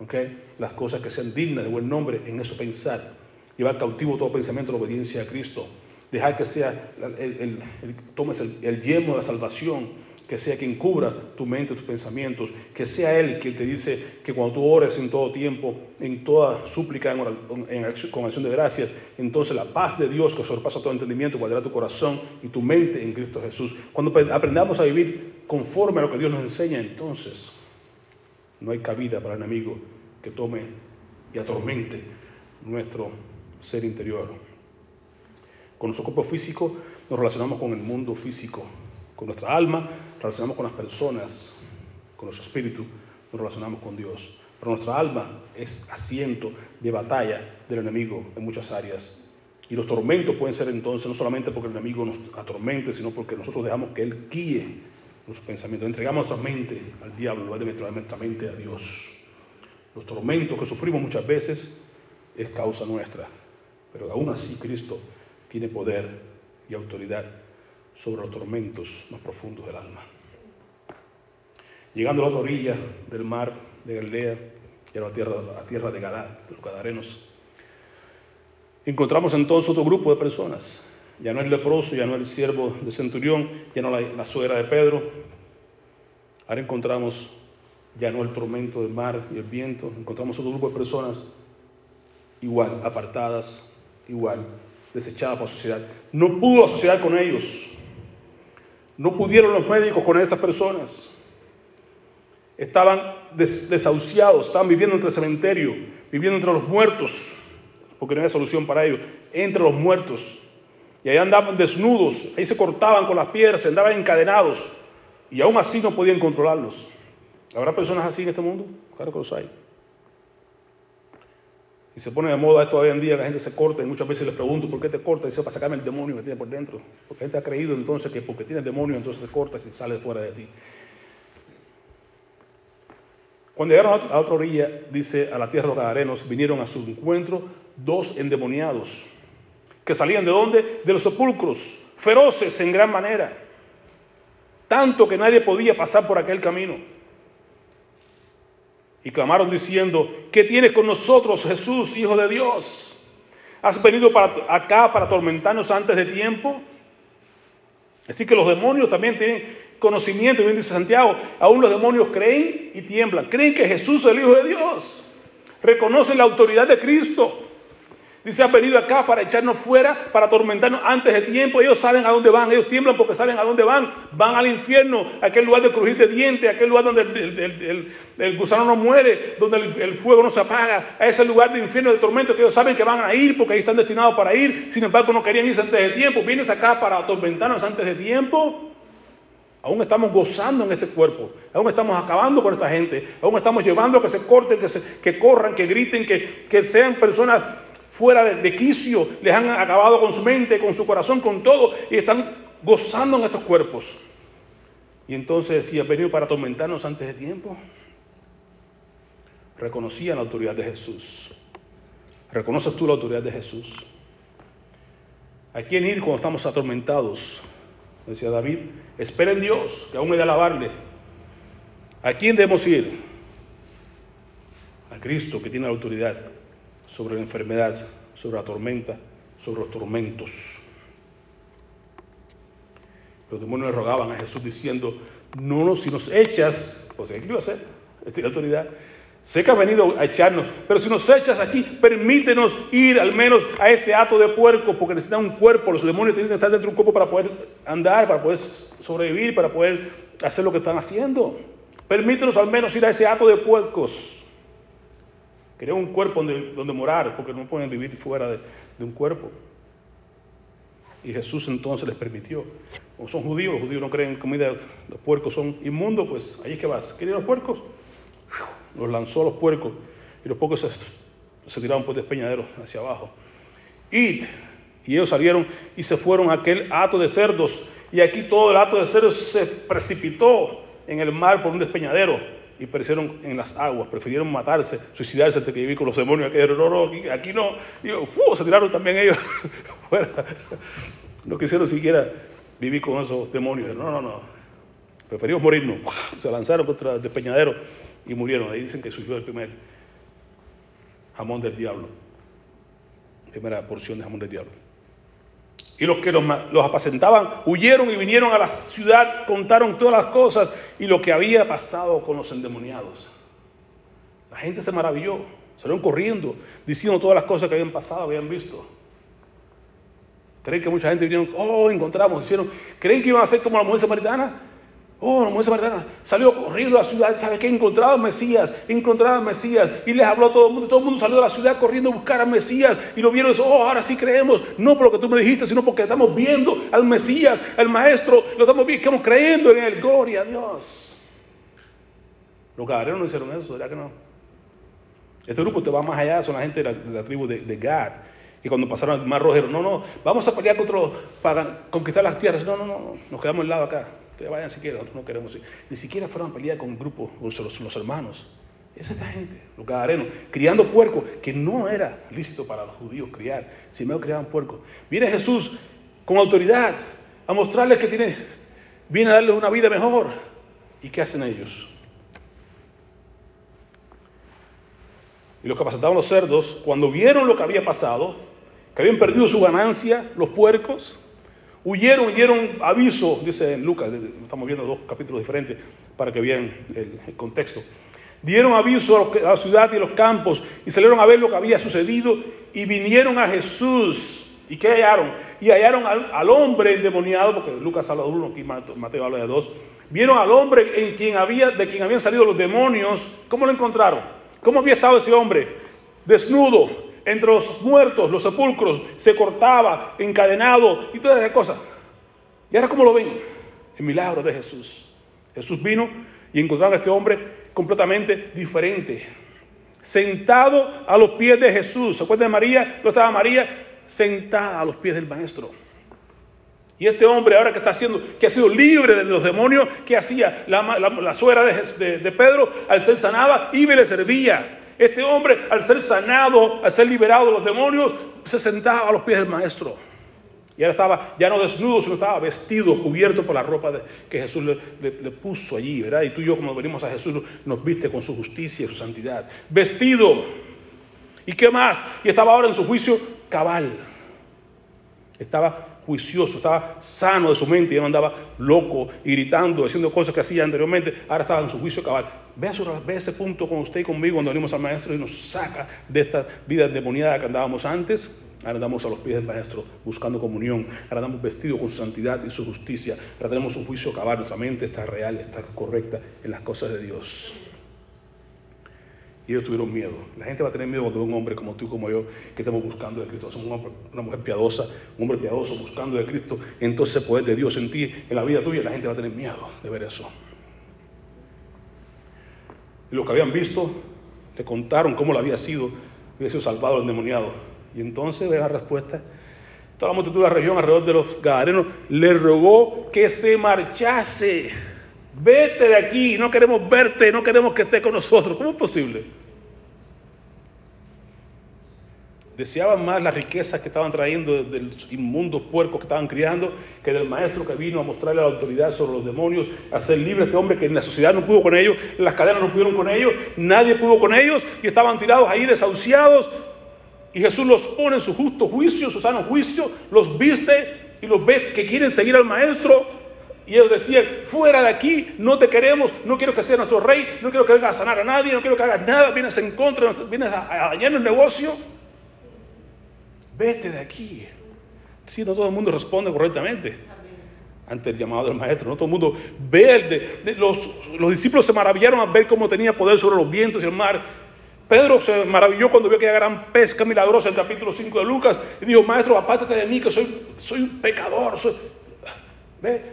¿okay? las cosas que sean dignas de buen nombre, en eso pensar. Llevar cautivo todo pensamiento a la obediencia a Cristo. Dejar que sea, el, tomes el, el de la salvación que sea quien cubra tu mente, tus pensamientos, que sea Él quien te dice que cuando tú ores en todo tiempo, en toda súplica, con acción de gracias, entonces la paz de Dios que sobrepasa todo entendimiento guardará tu corazón y tu mente en Cristo Jesús. Cuando aprendamos a vivir conforme a lo que Dios nos enseña, entonces no hay cabida para el enemigo que tome y atormente nuestro ser interior. Con nuestro cuerpo físico nos relacionamos con el mundo físico, con nuestra alma relacionamos con las personas, con nuestro espíritu, nos relacionamos con Dios. Pero nuestra alma es asiento de batalla del enemigo en muchas áreas. Y los tormentos pueden ser entonces no solamente porque el enemigo nos atormente, sino porque nosotros dejamos que Él guíe nuestros pensamientos. Entregamos nuestra mente al diablo en lugar de entregar nuestra mente a Dios. Los tormentos que sufrimos muchas veces es causa nuestra. Pero aún así Cristo tiene poder y autoridad sobre los tormentos más profundos del alma. Llegando a la orilla del mar de Galilea y a la tierra, la tierra de Gadá, de los Gadarenos, encontramos entonces otro grupo de personas. Ya no el leproso, ya no el siervo de centurión, ya no la, la suegra de Pedro. Ahora encontramos ya no el tormento del mar y el viento, encontramos otro grupo de personas igual, apartadas, igual, desechadas por la sociedad. No pudo asociar con ellos. No pudieron los médicos con estas personas. Estaban desahuciados, estaban viviendo entre el cementerio, viviendo entre los muertos, porque no había solución para ellos, entre los muertos. Y ahí andaban desnudos, ahí se cortaban con las piedras, andaban encadenados, y aún así no podían controlarlos. ¿Habrá personas así en este mundo? Claro que los hay. Y se pone de moda esto hoy en día, la gente se corta y muchas veces les pregunto, ¿por qué te cortas? Y dice, para sacarme el demonio que tiene por dentro. Porque la gente ha creído entonces que porque tiene demonio entonces te cortas y sale fuera de ti. Cuando llegaron a otra orilla, dice, a la tierra de los Gadarenos, vinieron a su encuentro dos endemoniados, que salían de dónde? De los sepulcros, feroces en gran manera, tanto que nadie podía pasar por aquel camino. Y clamaron diciendo, ¿qué tienes con nosotros, Jesús, Hijo de Dios? ¿Has venido para, acá para atormentarnos antes de tiempo? Así que los demonios también tienen conocimiento, bien dice Santiago, aún los demonios creen y tiemblan. Creen que Jesús es el Hijo de Dios. Reconocen la autoridad de Cristo. Dice, han venido acá para echarnos fuera, para atormentarnos antes de tiempo. Ellos saben a dónde van, ellos tiemblan porque saben a dónde van. Van al infierno, aquel lugar de crujir de dientes, aquel lugar donde el, gusano no muere, donde el, fuego no se apaga, a ese lugar de infierno, de tormento que ellos saben que van a ir porque ahí están destinados para ir. Sin embargo, no querían irse antes de tiempo. Vienes acá para atormentarnos antes de tiempo. Aún estamos gozando en este cuerpo, aún estamos acabando con esta gente, aún estamos llevando a que se corten, que, corran, que griten, que sean personas fuera de, quicio, les han acabado con su mente, con su corazón, con todo, y están gozando en estos cuerpos. Y entonces decía, venido para atormentarnos antes de tiempo. Reconocían la autoridad de Jesús. ¿Reconoces tú la autoridad de Jesús? ¿A quién ir cuando estamos atormentados? Decía David, espera en Dios, que aún he de alabarle. ¿A quién debemos ir? A Cristo, que tiene la autoridad sobre la enfermedad, sobre la tormenta, sobre los tormentos. Los demonios le rogaban a Jesús diciendo, no, no, si nos echas, pues ¿qué iba a hacer? Esta autoridad. Sé que has venido a echarnos, pero si nos echas aquí, permítenos ir al menos a ese hato de puerco, porque necesitan un cuerpo. Los demonios tienen que estar dentro de un cuerpo para poder andar, para poder sobrevivir, para poder hacer lo que están haciendo. Permítenos al menos ir a ese hato de puercos. Querían un cuerpo donde, morar, porque no pueden vivir fuera de, un cuerpo. Y Jesús entonces les permitió. Como son judíos, los judíos no creen en comida, los puercos son inmundos, pues ahí es que vas. ¿Quieren los puercos? Los lanzó los puercos y los puercos se, tiraron por despeñaderos hacia abajo. Y ellos salieron y se fueron a aquel hato de cerdos. Y aquí todo el hato de cerdos se precipitó en el mar por un despeñadero y perecieron en las aguas, prefirieron matarse, suicidarse antes que vivir con los demonios. Aquí, no, no, aquí, no. se tiraron también ellos. No quisieron siquiera vivir con esos demonios. No, no, no. Preferimos morirnos. Se lanzaron contra el despeñadero y murieron. Ahí dicen que surgió el primer jamón del diablo. Primera porción de jamón del diablo. Y los que los, apacentaban huyeron y vinieron a la ciudad, contaron todas las cosas y lo que había pasado con los endemoniados. La gente se maravilló, salieron corriendo, diciendo todas las cosas que habían pasado, habían visto. ¿Creen que mucha gente vinieron, oh, encontramos, hicieron, ¿creen que iban a ser como la mujer samaritana? Oh, mujer samaritana salió corriendo a la ciudad, ¿sabe qué? Encontraba al Mesías, encontraba al Mesías, y les habló a todo el mundo, todo el mundo salió a la ciudad corriendo a buscar al Mesías, y lo vieron oh, ahora sí creemos, no por lo que tú me dijiste, sino porque estamos viendo al Mesías, al Maestro, lo estamos viendo, estamos creyendo en él, gloria a Dios. Los gadarenos no hicieron eso, ¿verdad que no? Este grupo te va más allá, son la gente de la, tribu de, de Gad, y cuando pasaron al mar rojero, no, no, vamos a pelear contra los, para conquistar las tierras, no, no, no, nos quedamos al lado acá. Ustedes vayan si nosotros no queremos ir. Ni siquiera fueron a pelear con un grupo, con los, hermanos. Esa es la gente, los gadarenos, criando puercos, que no era lícito para los judíos criar, si no criaban puercos. Viene Jesús con autoridad a mostrarles que tiene, viene a darles una vida mejor. ¿Y qué hacen ellos? Y los que apacentaban los cerdos, cuando vieron lo que había pasado, que habían perdido su ganancia, los puercos, Huyeron y dieron aviso, dice Lucas, estamos viendo dos capítulos diferentes para que vean el, contexto. Dieron aviso a, la ciudad y a los campos y salieron a ver lo que había sucedido y vinieron a Jesús. ¿Y qué hallaron? Y hallaron al, hombre endemoniado, porque Lucas habla de uno, aquí Mateo habla de dos. Vieron al hombre en quien había, de quien habían salido los demonios. ¿Cómo lo encontraron? ¿Cómo había estado ese hombre? Desnudo, entre los muertos, los sepulcros, se cortaba, encadenado y todas esas cosas. Y ahora, ¿cómo lo ven? El milagro de Jesús. Jesús vino y encontraron a este hombre completamente diferente. Sentado a los pies de Jesús. ¿Se acuerdan de María? ¿No estaba María? Sentada a los pies del Maestro. Y este hombre ahora que está haciendo, que ha sido libre de los demonios, ¿qué hacía? La, suegra de, de, Pedro, al ser sanada, iba y le servía. Este hombre, al ser sanado, al ser liberado de los demonios, se sentaba a los pies del maestro. Y ahora estaba ya no desnudo, sino estaba vestido, cubierto por la ropa que Jesús le, puso allí, ¿verdad? Y tú y yo, como venimos a Jesús, nos viste con su justicia y su santidad. Vestido. ¿Y qué más? Y estaba ahora en su juicio cabal. Estaba juicioso, estaba sano de su mente y no andaba loco, gritando, haciendo cosas que hacía anteriormente. Ahora estaba en su juicio cabal. Ve ese punto con usted y conmigo cuando venimos al maestro y nos saca de esta vida demoniada que andábamos antes. Ahora andamos a los pies del maestro buscando comunión. Ahora andamos vestidos con su santidad y su justicia. Ahora tenemos un juicio cabal. Nuestra mente está real, está correcta en las cosas de Dios. Y ellos tuvieron miedo. La gente va a tener miedo cuando un hombre como tú como yo que estamos buscando de Cristo. Somos una, mujer piadosa, un hombre piadoso buscando de Cristo. Entonces el poder de Dios en ti, en la vida tuya, la gente va a tener miedo de ver eso. Y los que habían visto le contaron cómo lo había sido, había sido salvado el endemoniado. Y entonces ve la respuesta. Toda la multitud de la región alrededor de los gadarenos le rogó que se marchase. Vete de aquí, no queremos verte, no queremos que estés con nosotros. ¿Cómo es posible? Deseaban más las riquezas que estaban trayendo de los inmundos puercos que estaban criando que del maestro que vino a mostrarle la autoridad sobre los demonios, a ser libre a este hombre que en la sociedad no pudo con ellos, las cadenas no pudieron con ellos, nadie pudo con ellos y estaban tirados ahí desahuciados. Y Jesús los pone en su justo juicio, su sano juicio, los viste y los ve que quieren seguir al maestro y ellos decían, fuera de aquí, no te queremos, no quiero que seas nuestro rey, no quiero que vengas a sanar a nadie, no quiero que hagas nada, vienes en contra, vienes a, dañar el negocio. Vete de aquí. Si no todo el mundo responde correctamente ante el llamado del maestro, no todo el mundo ve, de, los, los discípulos se maravillaron a ver cómo tenía poder sobre los vientos y el mar. Pedro se maravilló cuando vio aquella gran pesca milagrosa en el capítulo 5 de Lucas y dijo, maestro, apártate de mí que soy, soy un pecador, soy,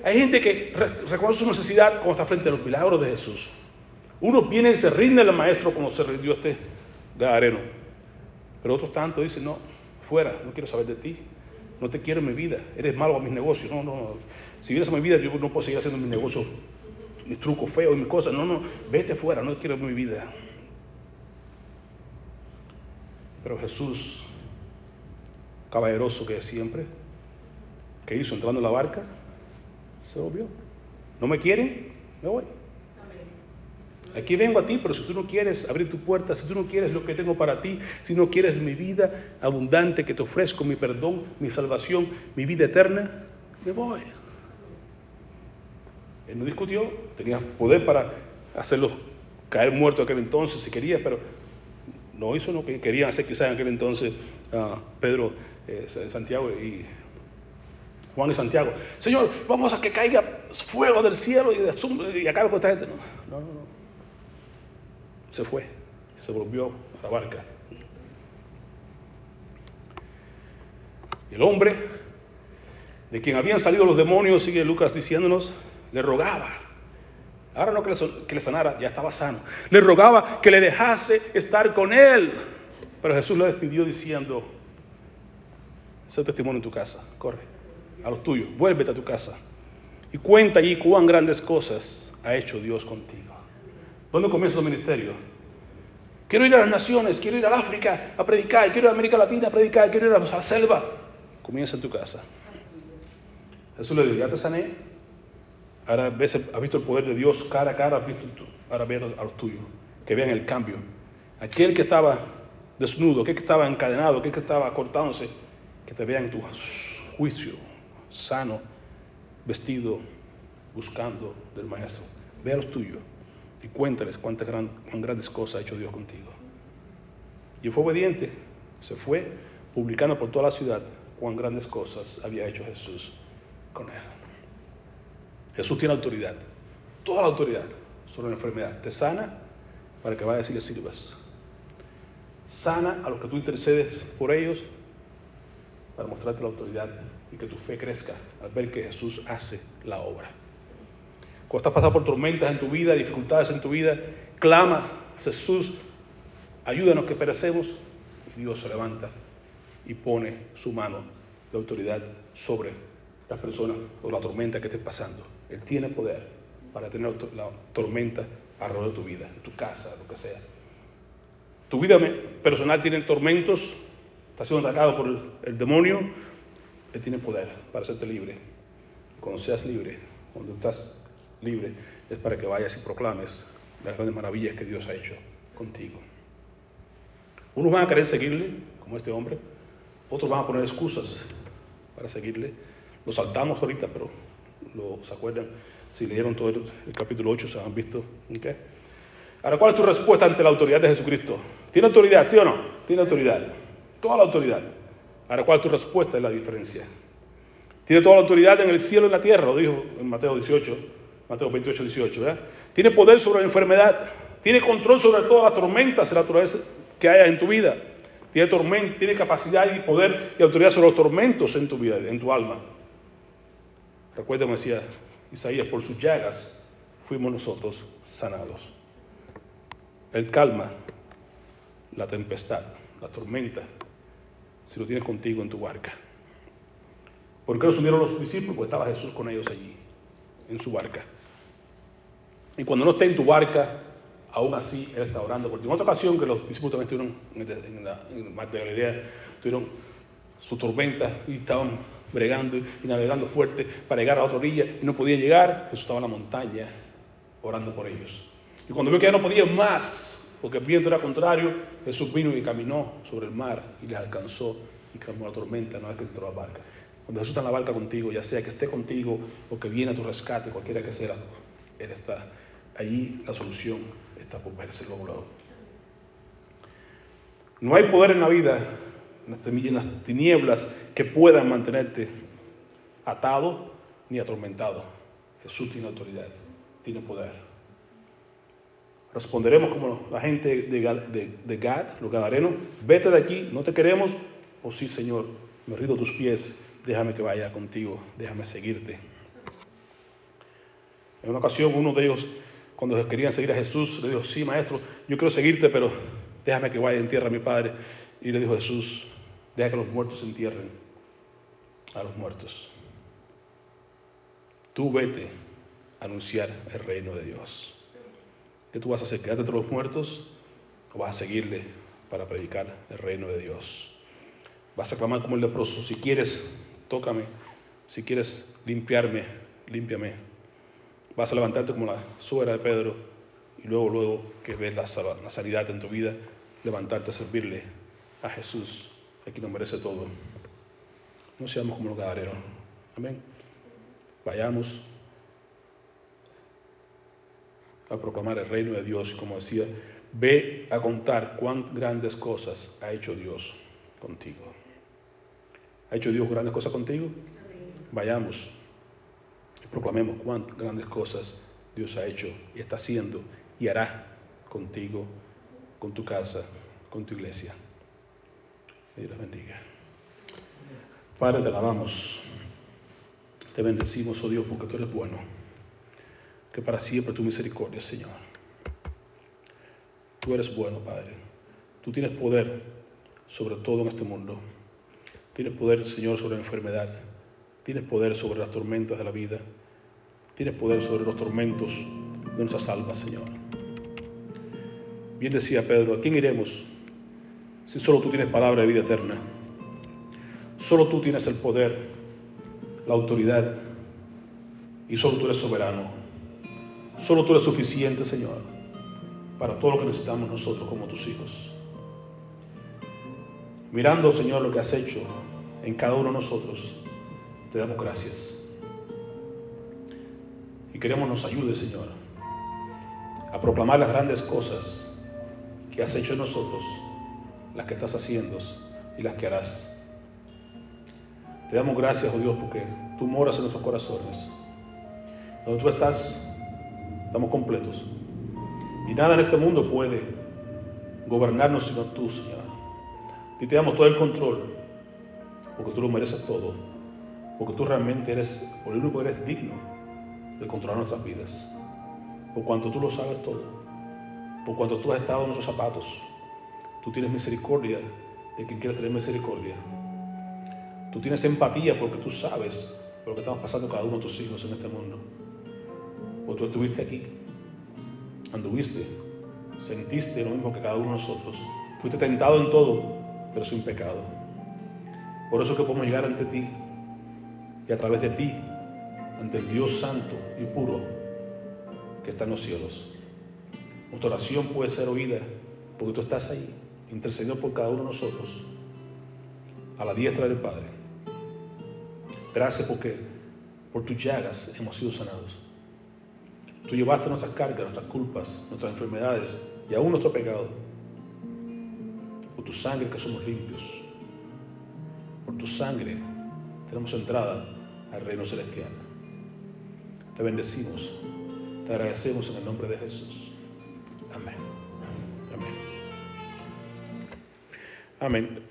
hay gente que reconoce su necesidad cuando está frente a los milagros de Jesús. Uno viene y se rinde al maestro como se rindió este gadareno. Pero otros tanto dicen, no, fuera, no quiero saber de ti. No te quiero en mi vida. Eres malo a mis negocios. No, no, no. Si vienes a mi vida, yo no puedo seguir haciendo mis negocios, mis trucos feos y mis cosas. No, no, vete fuera, no quiero en mi vida. Pero Jesús, caballeroso que es siempre, ¿qué hizo entrando en la barca? Se volvió. ¿No me quieren? Me voy. Aquí vengo a ti, pero si tú no quieres abrir tu puerta, si tú no quieres lo que tengo para ti, si no quieres mi vida abundante que te ofrezco, mi perdón, mi salvación, mi vida eterna, me voy. Él no discutió, tenía poder para hacerlos caer muertos aquel entonces si quería, pero no hizo lo que querían hacer quizás en aquel entonces uh, Pedro, eh, Santiago y Juan y Santiago, Señor, vamos a que caiga fuego del cielo y, acabe con esta gente. No, no, no. Se fue, se volvió a la barca. El hombre de quien habían salido los demonios, sigue Lucas diciéndonos, le rogaba. Ahora no que le, que le sanara, ya estaba sano. Le rogaba que le dejase estar con él. Pero Jesús le despidió diciendo, ese testimonio en tu casa, corre a los tuyos, vuélvete a tu casa y cuenta allí cuán grandes cosas ha hecho Dios contigo. ¿Dónde comienza tu ministerio? Quiero ir a las naciones, quiero ir al África a predicar, quiero ir a América Latina a predicar, quiero ir a la selva. Comienza en tu casa. Jesús le dijo, ya te sané. Ahora has visto el poder de Dios cara a cara, has visto, ahora ve a los tuyos, que vean el cambio. Aquel que estaba desnudo, aquel que estaba encadenado, aquel que estaba cortándose, que te vean tu juicio, sano, vestido, buscando del Maestro. Ve a los tuyos y cuéntales cuántas grandes cosas ha hecho Dios contigo. Y fue obediente, se fue publicando por toda la ciudad cuán grandes cosas había hecho Jesús con él. Jesús tiene autoridad, toda la autoridad sobre la enfermedad. Te sana para que vayas y le sirvas. Sana a los que tú intercedes por ellos para mostrarte la autoridad y que tu fe crezca al ver que Jesús hace la obra. Cuando estás pasando por tormentas en tu vida, dificultades en tu vida, clama, Jesús, ayúdanos que perecemos, y Dios se levanta y pone su mano de autoridad sobre las personas o la tormenta que estés pasando. Él tiene poder para tener la tormenta alrededor de tu vida, tu casa, lo que sea. Tu vida personal tiene tormentos, está siendo atacado por el demonio, él tiene poder para hacerte libre. Cuando seas libre, cuando estás libre, es para que vayas y proclames las grandes maravillas que Dios ha hecho contigo. Unos van a querer seguirle, como este hombre, otros van a poner excusas para seguirle. Lo saltamos ahorita, pero lo, ¿se acuerdan? Si leyeron todo el, capítulo 8, se han visto. ¿okay? Ahora, ¿cuál es tu respuesta ante la autoridad de Jesucristo? ¿Tiene autoridad, sí o no? Tiene autoridad. Toda la autoridad. Ahora, ¿cuál es tu respuesta? Es la diferencia. Tiene toda la autoridad en el cielo y en la tierra, lo dijo en Mateo 18, Mateo 28, 18. ¿verdad? Tiene poder sobre la enfermedad. Tiene control sobre todas las tormentas y la naturaleza que haya en tu vida. Tiene, tormenta, tiene capacidad y poder y autoridad sobre los tormentos en tu vida, en tu alma. Recuerda, como decía Isaías, por sus llagas fuimos nosotros sanados. Él calma la tempestad, la tormenta, si lo tienes contigo en tu barca. ¿Por qué los unieron los discípulos? Porque estaba Jesús con ellos allí, en su barca. Y cuando no esté en tu barca, aún así Él está orando por. En otra ocasión que los discípulos también estuvieron en, la, en de Galilea, tuvieron su tormenta y estaban bregando y navegando fuerte para llegar a la otra orilla y no podían llegar, Jesús estaba en la montaña orando por ellos. Y cuando vio que ya no podían más, porque el viento era contrario, Jesús vino y caminó sobre el mar y les alcanzó y calmó la tormenta, no es que entró la barca. Cuando Jesús está en la barca contigo, ya sea que esté contigo o que viene a tu rescate, cualquiera que sea, Él está. Allí la solución está por verse luego. No hay poder en la vida, en las tinieblas, que puedan mantenerte atado ni atormentado. Jesús tiene autoridad, tiene poder. Responderemos como la gente de, Gad, los gadarenos, vete de aquí, no te queremos, o sí, Señor, me rindo tus pies, déjame que vaya contigo, déjame seguirte. En una ocasión uno de ellos, cuando querían seguir a Jesús, le dijo, sí, maestro, yo quiero seguirte, pero déjame que vaya en tierra a mi padre. Y le dijo Jesús, deja que los muertos entierren a los muertos. Tú vete a anunciar el reino de Dios. ¿Qué tú vas a hacer? ¿Quedarte entre los muertos o vas a seguirle para predicar el reino de Dios? Vas a clamar como el leproso, si quieres, tócame. Si quieres limpiarme, límpiame. Vas a levantarte como la suegra de Pedro y luego, luego que ves la, la sanidad en tu vida, levantarte a servirle a Jesús, a quien nos merece todo. No seamos como los gadareros. Amén. Vayamos a proclamar el reino de Dios como decía, ve a contar cuán grandes cosas ha hecho Dios contigo. ¿Ha hecho Dios grandes cosas contigo? Vayamos y proclamemos cuántas grandes cosas Dios ha hecho y está haciendo y hará contigo, con tu casa, con tu iglesia. Dios los bendiga. Padre, te alabamos. Te bendecimos, oh Dios, porque tú eres bueno. Que para siempre tu misericordia, Señor. Tú eres bueno, Padre. Tú tienes poder sobre todo en este mundo. Tienes poder, Señor, sobre la enfermedad. Tienes poder sobre las tormentas de la vida. Tienes poder sobre los tormentos de nuestras almas, Señor. Bien decía Pedro, ¿a quién iremos si solo tú tienes palabra de vida eterna? Solo tú tienes el poder, la autoridad y solo tú eres soberano. Solo tú eres suficiente, Señor, para todo lo que necesitamos nosotros como tus hijos. Mirando, Señor, lo que has hecho en cada uno de nosotros, te damos gracias. Y queremos nos ayude, Señor, a proclamar las grandes cosas que has hecho en nosotros, las que estás haciendo y las que harás. Te damos gracias, oh Dios, porque tú moras en nuestros corazones. Donde tú estás, estamos completos. Y nada en este mundo puede gobernarnos sino tú, Señor. Y te damos todo el control, porque tú lo mereces todo, porque tú realmente eres el único eres digno de controlar nuestras vidas, por cuanto tú lo sabes todo, por cuanto tú has estado en nuestros zapatos, tú tienes misericordia de quien quiere tener misericordia. Tú tienes empatía porque tú sabes lo que estamos pasando cada uno de tus hijos en este mundo. Porque tú estuviste aquí, anduviste, sentiste lo mismo que cada uno de nosotros. Fuiste tentado en todo, pero sin pecado. Por eso que podemos llegar ante ti y a través de ti, ante el Dios santo y puro que está en los cielos. Nuestra oración puede ser oída porque tú estás ahí, intercediendo por cada uno de nosotros, a la diestra del Padre. Gracias porque por tus llagas hemos sido sanados. Tú llevaste nuestras cargas, nuestras culpas, nuestras enfermedades y aún nuestro pecado. Por tu sangre que somos limpios. Por tu sangre tenemos entrada al reino celestial. Te bendecimos. Te agradecemos en el nombre de Jesús. Amén. Amén. Amén.